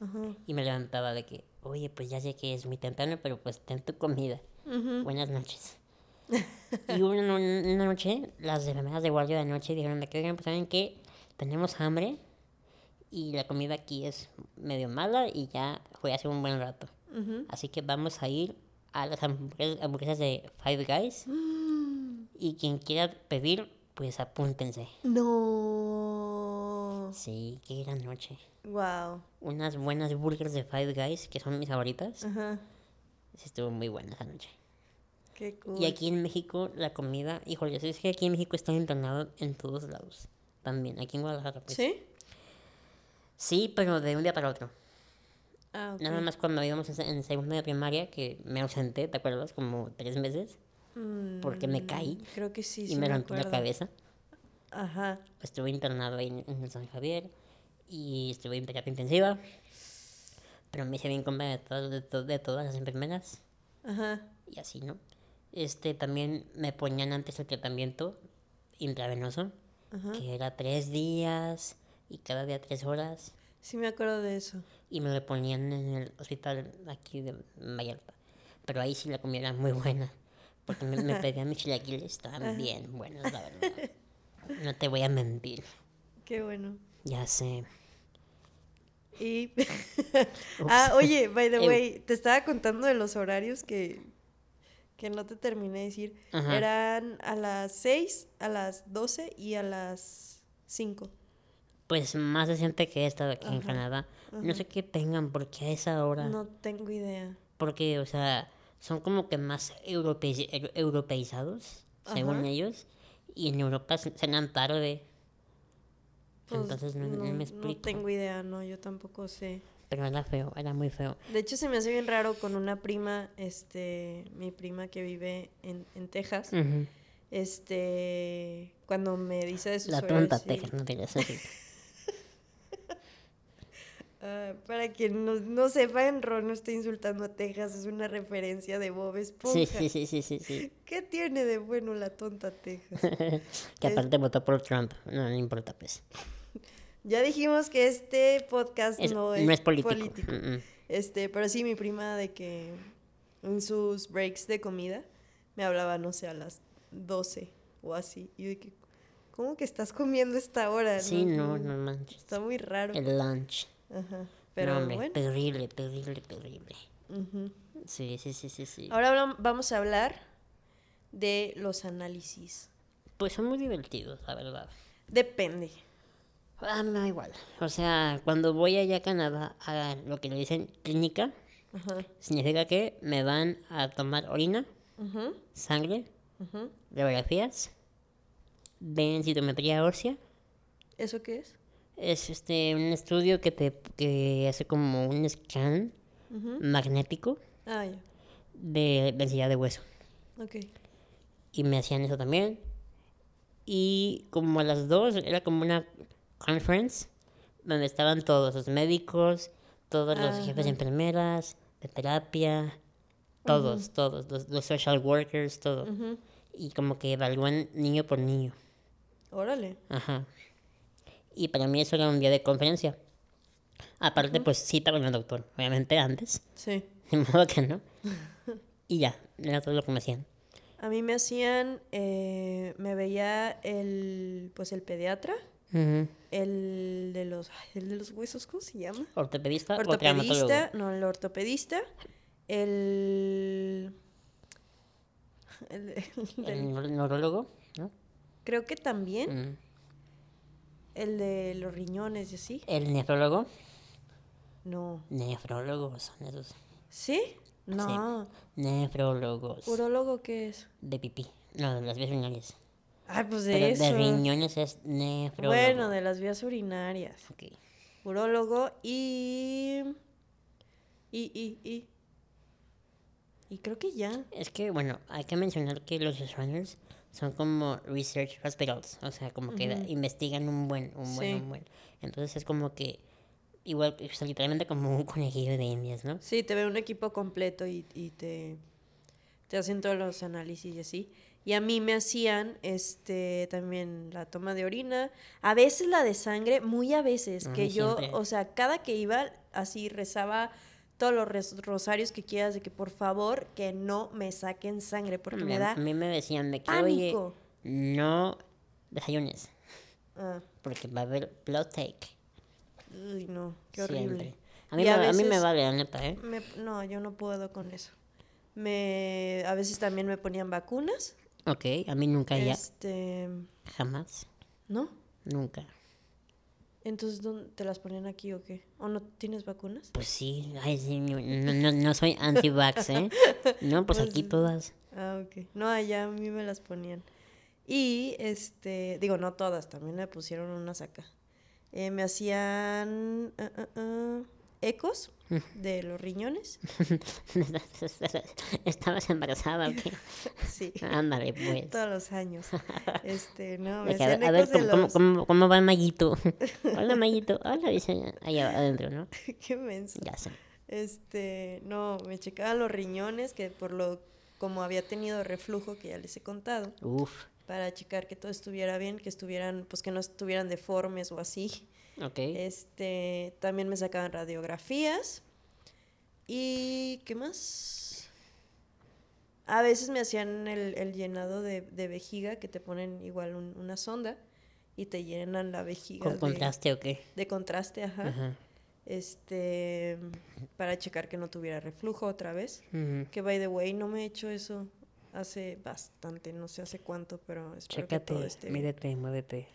Ajá. Y me levantaba de que, oye, pues ya sé que es muy temprano, pero pues ten tu comida. Ujú. Buenas noches. y una, una noche, las enfermeras de guardia de noche dijeron de que, oigan, pues saben que tenemos hambre y la comida aquí es medio mala y ya fue hace un buen rato. Ujú. Así que vamos a ir a las hamburguesas, hamburguesas de Five Guys y quien quiera pedir, pues apúntense. No. Sí, qué gran noche. Wow. Unas buenas burgers de Five Guys, que son mis favoritas. Ajá. Sí, estuvo muy buena esa noche. Qué cool. Y aquí en México, la comida, híjole, es que aquí en México está internado en todos lados. También, aquí en Guadalajara. Pues. ¿Sí? Sí, pero de un día para otro. Ah, ok. Nada más cuando íbamos en, en segundo de primaria, que me ausenté, ¿te acuerdas? Como tres meses. Porque me caí Mm, Creo que sí, y sí me rompí la cabeza. Ajá. Estuve internado ahí en, San Javier. Y estuve en terapia intensiva. Pero me hice bien compa de, todas- de, to- de todas las enfermeras. Ajá. y así, ¿no? Este, también me ponían antes el tratamiento intravenoso, Ajá. que era tres días y cada día tres horas, Sí me acuerdo de eso. y me lo ponían en el hospital aquí de Vallarta. Pero ahí sí la comida era muy buena, porque me, me pedían mis chilaquiles, estaban bien buenos, la verdad. No te voy a mentir, Qué bueno. ya sé. Y. ah, oye, by the Ew. way, te estaba contando de los horarios que, que no te terminé de decir. Ajá. Eran a las 6, a las 12 y a las 5. Pues más decente que he estado aquí en Ajá, Canadá. No sé qué tengan, porque a esa hora... No tengo idea. Porque, o sea, son como que más europei- eu- europeizados, según ellos. Y en Europa ce- cenan tarde. Pues, Entonces no, no me explico. tengo idea, no, yo tampoco sé. Pero era feo, era muy feo. De hecho, se me hace bien raro con una prima, este, mi prima que vive en, en Texas. Este, cuando me dice de sus La tonta sí. Texas, no te Ah, para quien no, no sepa, Ron no está insultando a Texas, es una referencia de Bob Esponja. Sí, sí, sí, sí, sí, sí. ¿Qué tiene de bueno la tonta Texas? Que aparte votó por Trump. No, no importa, pues. ya dijimos que este podcast Es- no, no es, político. Mm, mm. Este, pero sí, mi prima de que en sus breaks de comida me hablaba, no sé, a las 12 o así. Y yo de que, ¿cómo que estás comiendo esta hora? Sí, no, no manches. Está muy raro. El lunch. Ajá. Pero no, bueno. terrible, terrible, terrible. ujú. Sí, sí, sí, sí, sí. Ahora vamos a hablar de los análisis? Pues son muy divertidos, la verdad. Depende. Ah, me da igual. O sea, cuando voy allá a Canadá a lo que le dicen clínica, Ajá. significa que me van a tomar orina, Ujú, sangre, ujú. radiografías, densitometría ósea. ¿Eso qué es? Es este un estudio que te que hace como un scan magnético Ah, de densidad de hueso. Ok. Y me hacían eso también. Y como a las dos era como una conference donde estaban todos los médicos, todos los jefes de enfermeras, de terapia, todos, todos, los, los social workers, todo. Y como que evalúan niño por niño. Órale. Ajá. Y para mí eso era un día de conferencia. Aparte, pues cita con el doctor, obviamente antes. Sí. De modo que no. Y ya, era todo lo que me hacían. A mí me hacían, eh, me veía el, pues el pediatra, el de los, ay, el de los huesos, ¿cómo se llama? Ortopedista o. Ortopedista, no, el ortopedista, el, el, el neurólogo, ¿no? creo que también Mm. El de los riñones y así. El nefrólogo. No, Nefrólogos son esos. ¿sí? No. Nefrólogos. ¿Urólogo qué es? De pipí. No, de las vías urinarias. Ay, pues de Pero eso. de riñones es nefrólogo. Bueno, de las vías urinarias. Ok. Urólogo y. Y, y, y. Y creo que ya. Es que, bueno, hay que mencionar que los runners son como research hospitals. O sea, como que investigan un buen, un buen, Sí. un buen. Entonces es como que, igual, o sea, literalmente como un conejillo de indias, ¿no? Sí, te ve un equipo completo y, y te, te hacen todos los análisis y así. Y a mí me hacían este también la toma de orina, a veces la de sangre, muy a veces, que yo, siempre. o sea, cada que iba así rezaba todos los rosarios que quieras de que por favor que no me saquen sangre porque me da a mí me decían de que, oye, pánico. no desayunes, Ah, porque va a haber blood take. uy, no, qué horrible. Siempre. A mí, me, a a mí me vale, la neta, ¿eh? Me- no, yo no puedo con eso. Me, a veces también me ponían vacunas. Ok, a mí nunca ya. Este, Jamás. ¿no? Nunca. Entonces, ¿dónde te las ponían aquí o qué? ¿O no tienes vacunas? Pues sí, ay, sí, no, no, no soy anti-vax, ¿eh? No, pues aquí todas. Ah, ok. No, allá a mí me las ponían. Y, este, digo, no todas, también me pusieron unas acá. Eh, me hacían ah, ah, ah, ecos de los riñones. ¿Estabas embarazada o qué? Sí, Ándale, pues. todos los años. Este, no, me a, ver, ¿cómo, cómo, los... cómo, cómo va Mayito? Hola, Mayito. Hola, dice allá adentro, ¿no? Qué menso. Ya sé. Este, no, me checaban los riñones, que por lo, como había tenido reflujo, que ya les he contado, Uf, para checar que todo estuviera bien, que estuvieran, pues que no estuvieran deformes o así. Ok. Este, también me sacaban radiografías. ¿Y qué más? A veces me hacían el, el llenado de, de vejiga, que te ponen igual un- una sonda y te llenan la vejiga ¿Con de, contraste o qué? de contraste, ajá. Ajá. Este, para checar que no tuviera reflujo otra vez. Que by the way, no me he hecho eso hace bastante, no sé hace cuánto, pero espero que todo Chécate, esté bien. mídete, muévete.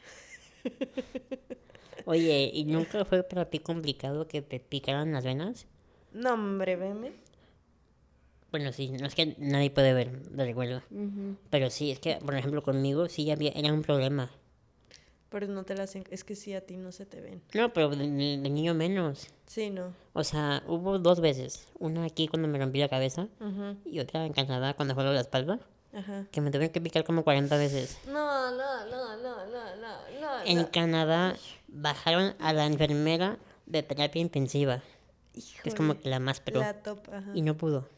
Oye, ¿y nunca fue para ti complicado que te picaran las venas? No, hombre, veme. Bueno, sí, no es que nadie puede ver, de recuerdo. Pero sí, es que, por ejemplo, conmigo sí había, era un problema. Pero no te las... Es que sí, a ti no se te ven. No, pero de, de niño menos. Sí, no. O sea, hubo dos veces. Una aquí cuando me rompí la cabeza y otra en Canadá cuando fue lo de la espalda. Ajá. Que me tuvieron que picar como 40 veces. No, no, no, no, no, no, no. En. Canadá bajaron a la enfermera de terapia intensiva. Que es como Híjole, que la más pro. La top, ajá. Y no pudo.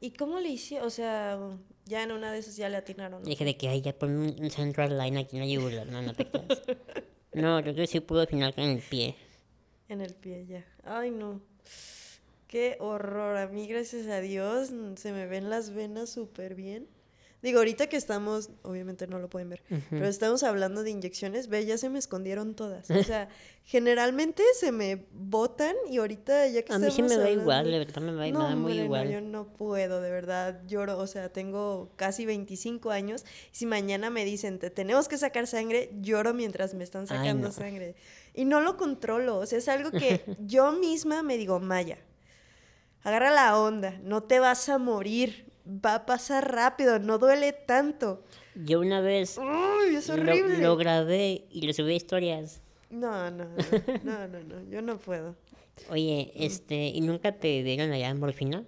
¿Y cómo le hicieron? O sea, ya en una de esas ya le atinaron. ¿no? Dije de que, ay, ya pon un un central line aquí en la yugular. No, no te creas. No, yo creo que sí pudo al final con el pie. En el pie ya. Ay, no. Qué horror. A mí, gracias a Dios, se me ven las venas súper bien. Digo, ahorita que estamos, obviamente no lo pueden ver, pero estamos hablando de inyecciones, ve, ya se me escondieron todas. O sea, generalmente se me botan y ahorita ya que A mí sí me da igual, de verdad me da, no, muy igual. No, yo no puedo, de verdad, lloro, o sea, tengo casi 25 años y si mañana me dicen, te tenemos que sacar sangre, lloro mientras me están sacando sangre. Y no lo controlo, o sea, es algo que yo misma me digo, Maya, agarra la onda, no te vas a morir, va a pasar rápido, no duele tanto. Yo una vez Lo, grabé y le subí historias. No, no, no, no, no, yo no puedo. Oye, este, ¿y nunca te dieron allá en morfina?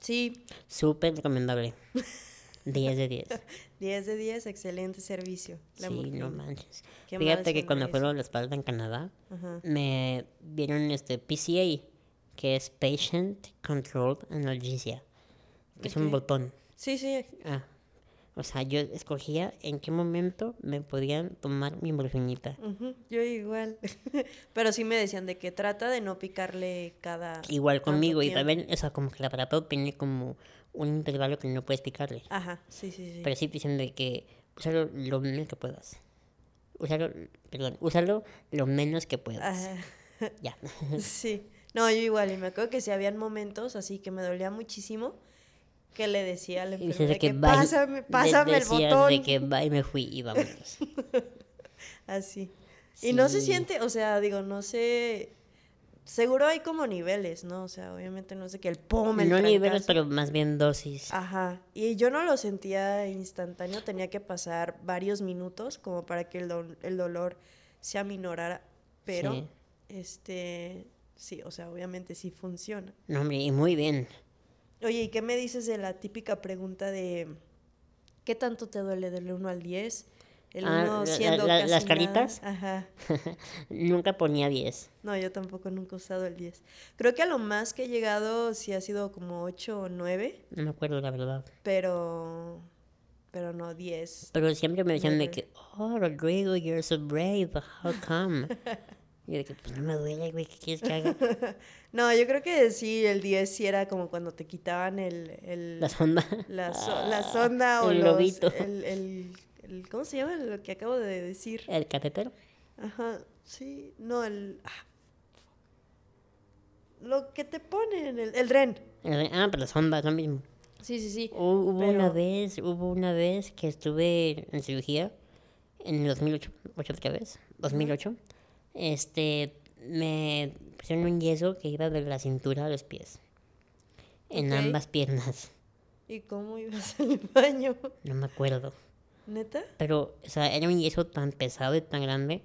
Sí. Súper recomendable. 10 de 10. 10 de 10, excelente servicio. sí, no manches. Fíjate que cuando fueron la espalda en Canadá, me dieron este PCA, que es Patient Controlled Analgesia que es un botón. Sí, sí. Ah, o sea, yo escogía en qué momento me podían tomar mi morfinita. Yo igual. Pero sí me decían de que trata de no picarle cada. Igual conmigo. Y también, o sea, como que el aparato tiene como un intervalo que no puedes picarle. Ajá, sí, sí, sí. Pero sí dicen de que úsalo lo menos que puedas. Úsalo, perdón, úsalo lo menos que puedas. Ajá. Ya. sí. No, yo igual. Y me acuerdo que si habían momentos así que me dolía muchísimo que le decía al enfermera que, pásame, pásame el botón. de que va y me fui y vámonos. Así. Y no se siente, o sea, digo, no sé, seguro hay como niveles, ¿no? O sea, obviamente no sé qué, el pum, el No niveles, pero más bien dosis. Ajá. Y yo no lo sentía instantáneo, tenía que pasar varios minutos como para que el, el dolor se aminorara, pero, este, sí, o sea, obviamente sí funciona. No, hombre, y muy bien. Oye, ¿y qué me dices de la típica pregunta de qué tanto te duele del 1 al 10? El ah, siendo las caritas. Ajá. nunca ponía 10. No, yo tampoco nunca he usado el 10. Creo que a lo más que he llegado sí ha sido como 8 o 9. No me acuerdo la verdad. Pero pero no 10. Pero siempre me decían de que, oh, Rodrigo, you're so brave, how come? Y de que, pues no me duele, güey, ¿qué quieres que haga? no, yo creo que sí, el 10 sí era como cuando te quitaban el... el la sonda. La, la sonda o el los, el, el, el, ¿Cómo se llama lo que acabo de decir? El catéter. Ajá, sí, no, el... Ah, lo que te ponen, el, el REN. ah, pero la sonda es lo mismo. Sí, sí, sí. Hubo una vez, hubo una vez que estuve en cirugía en el 2008, otra vez, 2008 este, me pusieron un yeso que iba de la cintura a los pies. En ambas piernas. ¿Y cómo ibas al baño? No me acuerdo. ¿Neta? Pero, o sea, era un yeso tan pesado y tan grande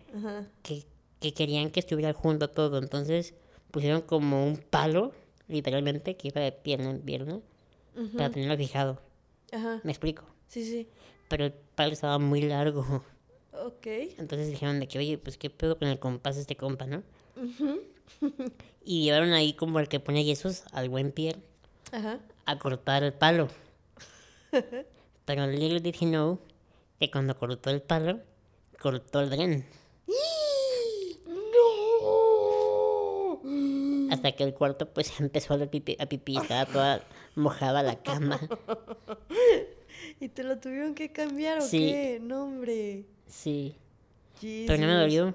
Que, que querían que estuviera junto todo. Entonces pusieron como un palo, literalmente, que iba de pierna en pierna, para tenerlo fijado. Ajá. ¿Me explico? Sí, sí. Pero el palo estaba muy largo. Ok. Entonces dijeron de que, oye, pues qué pedo con el compás de este compa, ¿no? y llevaron ahí como el que pone yesos al buen pie Ajá. a cortar el palo. Pero little did he know que cuando cortó el palo, cortó el dren. ¡No! Hasta que el cuarto pues empezó a, pipi, a pipí, estaba toda mojada la cama. ¿Y te lo tuvieron que cambiar o qué? No, hombre. Sí. Pero no me dolió.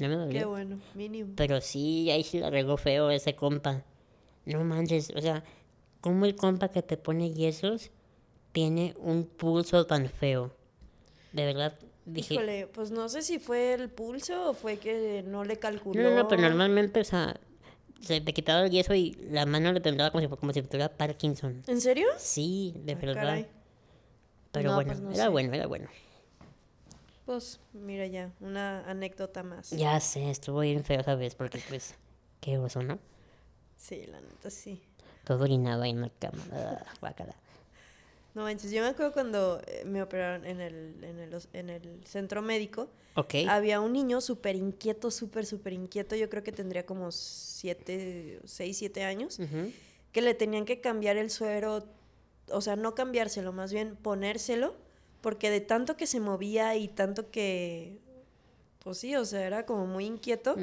No me dolió. Qué bueno, mínimo. Pero sí, ahí sí la regó feo ese compa. No manches, o sea, ¿cómo el compa que te pone yesos tiene un pulso tan feo? De verdad, dije... Híjole, pues no sé si fue el pulso o fue que no le calculó. No, no, pero normalmente, o sea, se te quitaba el yeso y la mano le temblaba como si, como si tuviera Parkinson. ¿En serio? Sí, de ah, verdad. Pero bueno, pues era bueno, era bueno. Pues mira ya, una anécdota más. Ya sé, estuvo bien feo esa vez porque pues, qué oso, ¿no? Sí, la neta sí. Todo orinado ahí en la cama, No manches, yo me acuerdo cuando eh, me operaron en el, en el, en el centro médico. Ok. Había un niño súper inquieto, súper, súper inquieto. Yo creo que tendría como siete, seis, siete años. Que le tenían que cambiar el suero, o sea, no cambiárselo, más bien ponérselo porque de tanto que se movía y tanto que, pues sí, o sea, era como muy inquieto,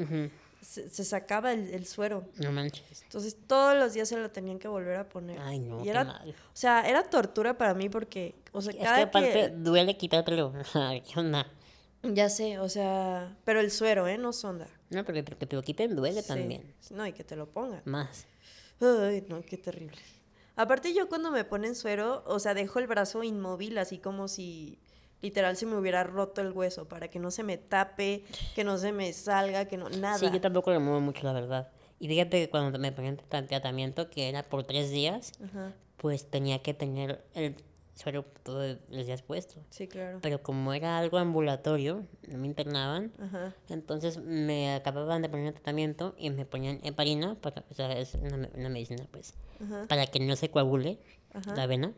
se, se sacaba el, el suero. No manches. Entonces todos los días se lo tenían que volver a poner. Ay, no, Y qué era, mal. o sea, era tortura para mí porque, o sea, Es que cada aparte que... duele quitártelo. ¿Qué onda? Ya sé, o sea, pero el suero, ¿eh? No sonda. No, porque que te lo quiten duele Sí. también. No, y que te lo pongan. Más. Ay, no, qué terrible. Aparte yo cuando me ponen suero, o sea, dejo el brazo inmóvil, así como si literal se me hubiera roto el hueso, para que no se me tape, que no se me salga, que no, nada. Sí, yo tampoco lo muevo mucho, la verdad. Y fíjate que cuando me ponían tra- tratamiento, que era por tres días, Ajá, pues tenía que tener el suero todos los días puesto. sí, claro. Pero como era algo ambulatorio, no me internaban, Ajá, entonces me acababan de poner el tratamiento y me ponían heparina, para, o sea, es una, una medicina, pues, ajá, para que no se coagule la vena.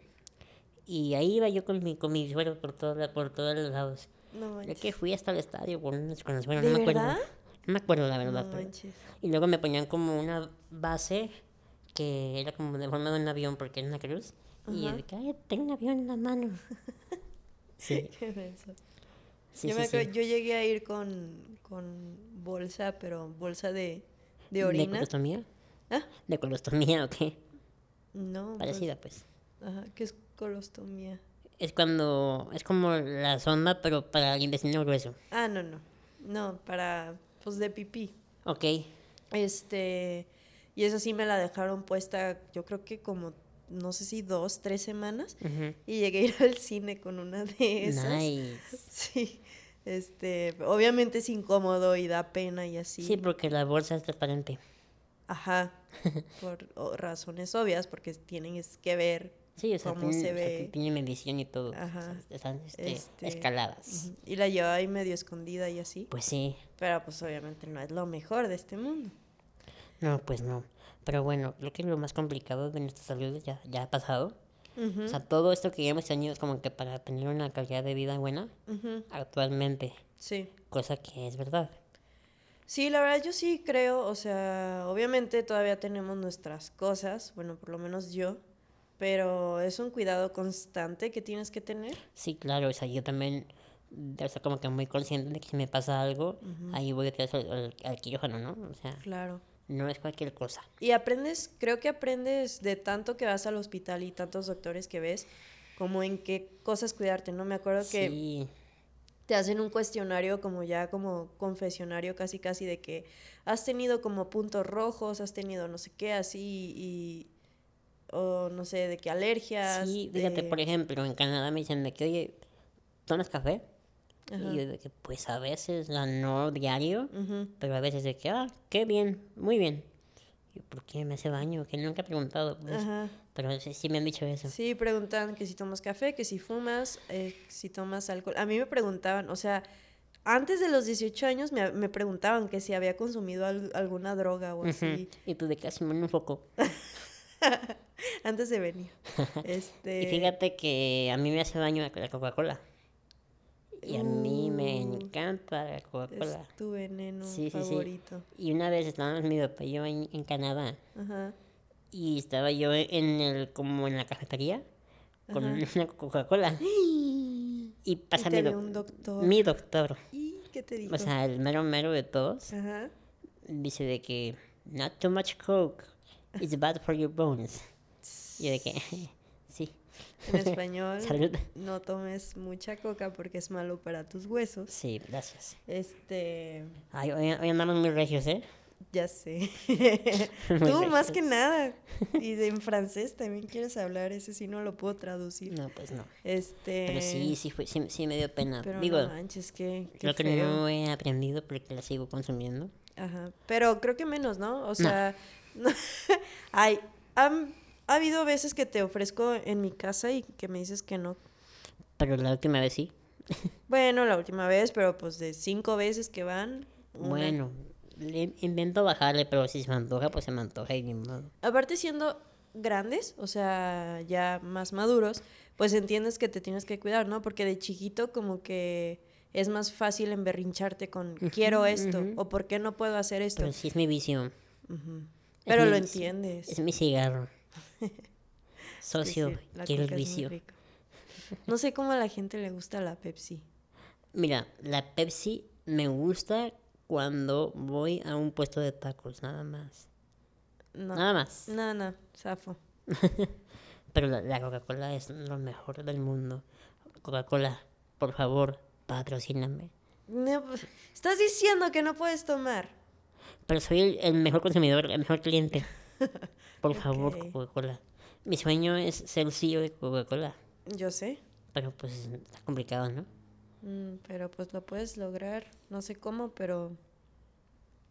Y ahí iba yo con mi, con mi suero por, todo, por todos los lados. no manches. que fui hasta el estadio con, con el suero, ¿De no me acuerdo. verdad? No me acuerdo la No verdad. pero- manches. y luego me ponían como una base que era como de forma de un avión porque era una cruz. Y yo de que, ay, tengo un avión en la mano. Sí, Qué menso. sí, yo, sí. me sí. acuerdo- yo llegué a ir con, con bolsa, pero bolsa de, de orina. colostomía? ¿Ah? ¿De colostomía o qué? No, pues, Parecida, pues. Ajá, ¿qué es colostomía? Es cuando, es como la sonda, pero para el intestino grueso. Ah, no, no. No, para, pues de pipí. Ok. Este, y esa sí me la dejaron puesta, yo creo que como, no sé si dos, tres semanas. Y llegué a ir al cine con una de esas. Nice. Sí, este, obviamente es incómodo y da pena y así. Sí, porque la bolsa es transparente. Ajá, por razones obvias, porque tienen es que ver Sí, o sea, cómo tiene, se o sea, ve. tiene medición y todo. o sea, Ajá. están este, Este, escaladas. Y la llevaba ahí medio escondida y así. Pues sí. Pero pues obviamente no es lo mejor de este mundo. No, pues no. Pero bueno, creo que lo más complicado de nuestra salud ya, ya ha pasado. Ujú, O sea, todo esto que hemos tenido es como que para tener una calidad de vida buena actualmente, Sí. cosa que es verdad. Sí, la verdad yo sí creo, o sea, obviamente todavía tenemos nuestras cosas, bueno, por lo menos yo, pero es un cuidado constante que tienes que tener. Sí, claro, o sea, yo también, o sea, como que muy consciente de que si me pasa algo, ahí voy a al, al, al quirófano, ¿no? O sea, Claro. no es cualquier cosa. Y aprendes, creo que aprendes de tanto que vas al hospital y tantos doctores que ves, como en qué cosas cuidarte, ¿no? Me acuerdo que Sí, te hacen un cuestionario como ya como confesionario casi casi de que has tenido como puntos rojos, has tenido no sé qué así y o no sé, de que alergias. sí, fíjate, de- por ejemplo, en Canadá me dicen de que, oye, ¿tomas café? Ajá. Y yo de que, pues a veces, no diario, Ujú. pero a veces de que, ah, qué bien, muy bien. Y ¿por qué me hace baño? Que nunca he preguntado, pues. Ajá. Pero sí, sí me han dicho eso. Sí, preguntan que si tomas café, que si fumas, eh, si tomas alcohol. A mí me preguntaban, o sea, antes de los 18 años me, me preguntaban que si había consumido al- alguna droga o así, Y tú de casi un poco. antes de venir. Este, Y fíjate que a mí me hace daño la la Coca-Cola. Y a mí me Uh, encanta la Coca-Cola. es tu veneno Sí, sí, sí. favorito. Y una vez estábamos mi papá y yo en, en Canadá Ajá. y estaba yo en el como en la cafetería con Ajá. una Coca-Cola. Y pasa y mi, un doctor. mi doctor, ¿Y qué te dijo? o sea, el mero mero de todos, Ajá. dice de que not too much Coke, it's bad for your bones. Y yo de que sí, En español, salud. no tomes mucha coca porque es malo para tus huesos. Sí, gracias. Este, Ay, hoy, hoy andamos muy regios, ¿eh? ya sé. Tú más que nada. Y de, en francés también quieres hablar, ese sí no lo puedo traducir. No, pues no. Este. Pero sí, sí, fue, sí, sí me dio pena. Pero Digo, no manches, qué, qué creo que feo. no he aprendido porque la sigo consumiendo. Ajá. Pero creo que menos, ¿no? O sea, no. Ay, han- ha habido veces que te ofrezco en mi casa y que me dices que no. Pero la última vez sí. Bueno, la última vez, pero pues de cinco veces que van. una. Bueno, le intento bajarle, pero si se me antoja, pues se me antoja y ni modo. Aparte siendo grandes, o sea, ya más maduros, pues entiendes que te tienes que cuidar, ¿no? Porque de chiquito como que es más fácil emberrincharte con quiero esto o por qué no puedo hacer esto. Pero sí es mi es Pero lo entiendes. Es mi cigarro. Socio, sí, quiero el vicio. No sé cómo a la gente le gusta la Pepsi. Mira, la Pepsi me gusta cuando voy a un puesto de tacos, nada más. No. Nada más. No, no, zafo. Pero la, la Coca-Cola es lo mejor del mundo. Coca-Cola, por favor, patrocíname. No, pues, estás diciendo que no puedes tomar. Pero soy el, mejor consumidor, el mejor cliente. Por favor. Coca-Cola. Mi sueño es ser CEO de Coca-Cola. Yo sé. Pero pues está complicado, ¿no? Mm, pero pues lo puedes lograr. No sé cómo, pero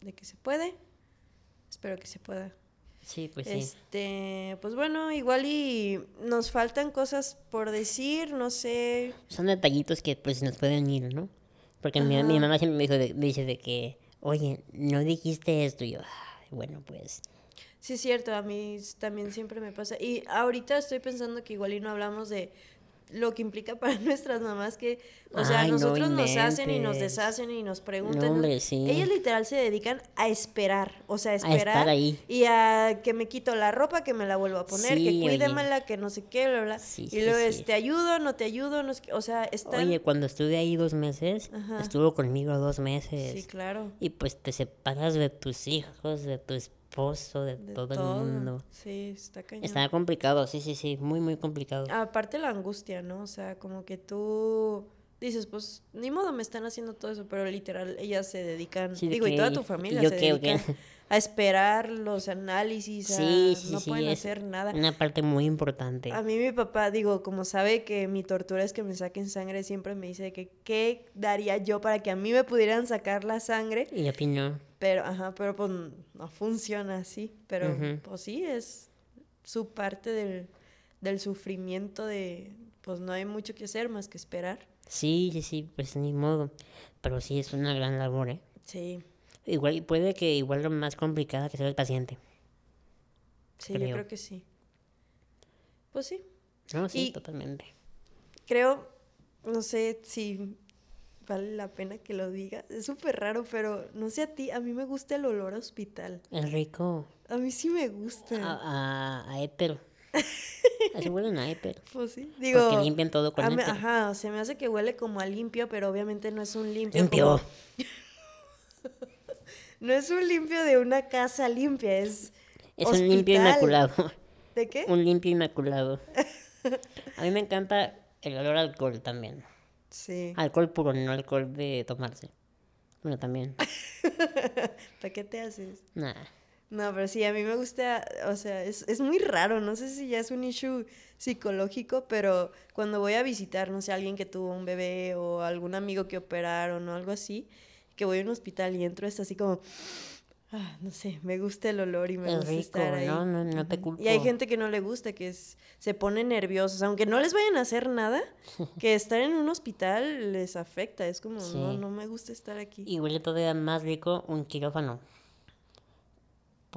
de que se puede. Espero que se pueda. Sí, pues sí. Este, pues bueno, igual y nos faltan cosas por decir, no sé. Son detallitos que pues nos pueden ir, ¿no? Porque mi, mi mamá siempre me dijo de- dice de que, oye, no dijiste esto. Y yo, "Ay, bueno, pues. Sí, es cierto, a mí también siempre me pasa. Y ahorita estoy pensando que igual y no hablamos de lo que implica para nuestras mamás que, o sea, no nosotros nos hacen y nos deshacen y nos preguntan. No, hombre, sí. Ellas literal se dedican a esperar, o sea, a esperar. estar ahí. Y a que me quito la ropa, que me la vuelvo a poner, que Sí, oye. cuídemela, que no sé qué, bla, bla. Sí, y luego es, te ayudo, no te ayudo, no o sea, están... Oye, cuando estuve ahí dos meses, Ajá. estuvo conmigo dos meses. sí, claro. Y pues te separas de tus hijos, de tu esposo, de, de todo, el mundo. Sí, está cañón. Está complicado, sí, sí, sí, muy, muy complicado. Aparte la angustia, ¿no? O sea, como que tú dices, pues, ni modo me están haciendo todo eso, pero literal, ellas se dedican, Sí, digo, y toda ¿y- tu familia yo se qué, o qué? dedican a esperar los análisis, a- Sí, sí, no pueden hacer nada. Una parte muy importante. A mí mi papá, digo, como sabe que mi tortura es que me saquen sangre, siempre me dice que qué daría yo para que a mí me pudieran sacar la sangre, Y a ti no. pero, ajá, pero pues no funciona así, pero pues sí, es su parte del, del sufrimiento de, pues no hay mucho que hacer más que esperar. Sí, sí, sí, pues ni modo. Pero sí es una gran labor, ¿eh? Sí, Igual, puede que igual lo más complicada que sea el paciente. sí, yo Creo. creo que sí. Pues sí, No, sí, Y- totalmente. creo, no sé si vale la pena que lo diga, es súper raro, pero no sé a ti, a mí me gusta el olor a hospital. Es rico. A mí sí me gusta. A, a, a éter. Así huelen a éter. Pues sí, digo... Porque limpian todo con ajá, se me hace que huele como a limpio, pero obviamente no es un limpio. Limpio. como- no es un limpio de una casa limpia, es. Es un limpio inmaculado. ¿De qué? Un limpio inmaculado. A mí me encanta el olor a alcohol también. Sí. Alcohol puro, no alcohol de tomarse. Bueno, también. ¿Para qué te haces? Nah. No, pero sí, a mí me gusta, o sea, es, es muy raro, no sé si ya es un issue psicológico, pero cuando voy a visitar, no sé, a alguien que tuvo un bebé o algún amigo que operaron o algo así, que voy a un hospital y entro, es así como, ah, no sé, me gusta el olor y me Es gusta rico, estar ahí. ¿no? No, no te culpo. Y hay gente que no le gusta, que es, se pone nerviosos, aunque no les vayan a hacer nada, que estar en un hospital les afecta, es como, no, no me gusta estar aquí. Y huele todavía más rico un quirófano.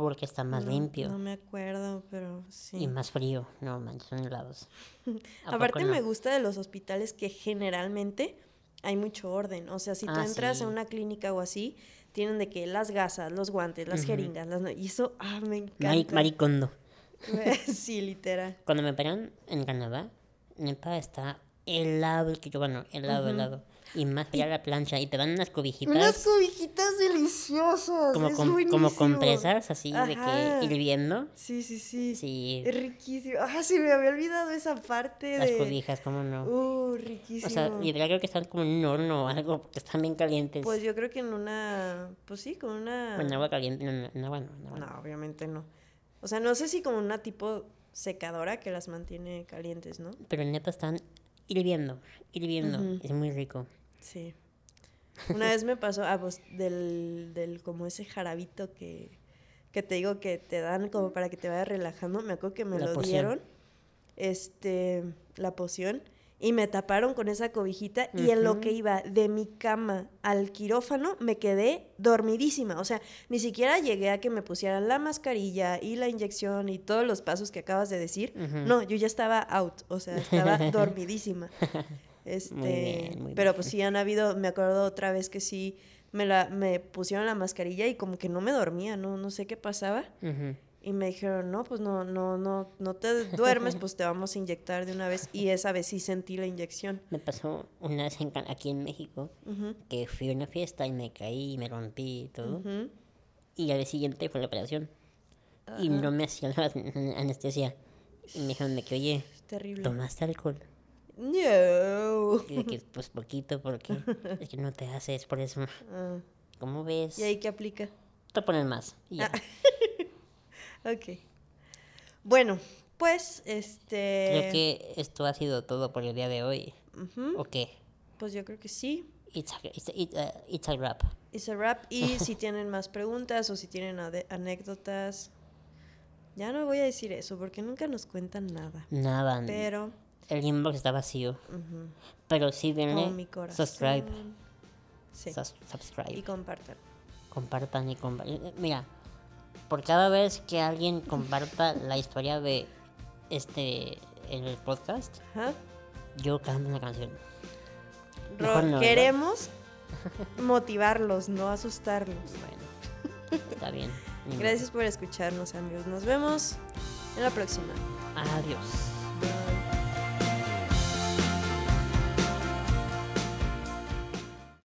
Porque está más No- limpio. No me acuerdo, pero sí. Y más frío. No, man, son helados. ¿A Aparte me gusta de los hospitales que generalmente hay mucho orden. O sea, si tú Ah, entras sí. a una clínica o así, tienen de que las gasas, los guantes, las jeringas, las... no- Y eso, ah, me encanta. Mari- maricondo. sí, literal. Cuando me operan en Canadá, neta está helado el quirófano. Helado, helado. Y más allá la plancha. Y te dan unas cobijitas. Unas cobijitas deliciosas. como, es com- como compresas así de que hirviendo. Sí, sí, sí. Sí, Es riquísimo. Ah, sí, me había olvidado esa parte las de... cobijas, cómo no. Uh, riquísimo. o sea, literal creo que están como en un horno o algo, porque están bien calientes. Pues yo creo que en una... Pues sí, con una... Bueno, en agua caliente, no, no, no, en agua no. No, obviamente no. O sea, no sé si como una tipo secadora que las mantiene calientes, ¿no? Pero neta están hirviendo, hirviendo. Es muy rico. Sí. Una vez me pasó, ah, pues, del, del como ese jarabito que, que te digo que te dan como para que te vayas relajando. Me acuerdo que me La lo poción. dieron, este, la poción, y me taparon con esa cobijita y en lo que iba de mi cama al quirófano me quedé dormidísima. O sea, ni siquiera llegué a que me pusieran la mascarilla y la inyección y todos los pasos que acabas de decir. No, yo ya estaba out, o sea, estaba dormidísima. Este, bien, muy pero bien. pues sí han habido, me acuerdo otra vez que sí me la me pusieron la mascarilla y como que no me dormía, no no sé qué pasaba Ujú. Y me dijeron, no, pues no, no, no, no te duermes, pues te vamos a inyectar de una vez. Y esa vez sí sentí la inyección. Me pasó una vez en aquí en México que fui a una fiesta y me caí y me rompí y todo. Y al día siguiente fue la operación. Y no me hacían la anestesia. Y me dijeron de que, oye, Es terrible. ¿tomaste alcohol? No. Y de que, pues poquito, porque es que no te haces por eso. Ah, ¿Cómo ves? ¿Y ahí qué aplica? Te ponen más. Y ya. Ok. Bueno, pues, este... Creo que esto ha sido todo por el día de hoy. ujú, ¿O qué? Pues yo creo que sí. It's a, it's a- it- uh, it's a wrap. It's a wrap. Y si tienen más preguntas o si tienen anécdotas, ya no voy a decir eso porque nunca nos cuentan nada. Nada. Pero, El inbox está vacío. Pero sí denle subscribe. Sí. sus- subscribe. Y compartan. compartan y compartan. Mira, por cada vez que alguien comparta la historia de este el podcast, yo canto una canción. Ro- queremos motivarlos, no asustarlos. Bueno, está bien. Gracias por escucharnos, amigos. Nos vemos en la próxima. Adiós.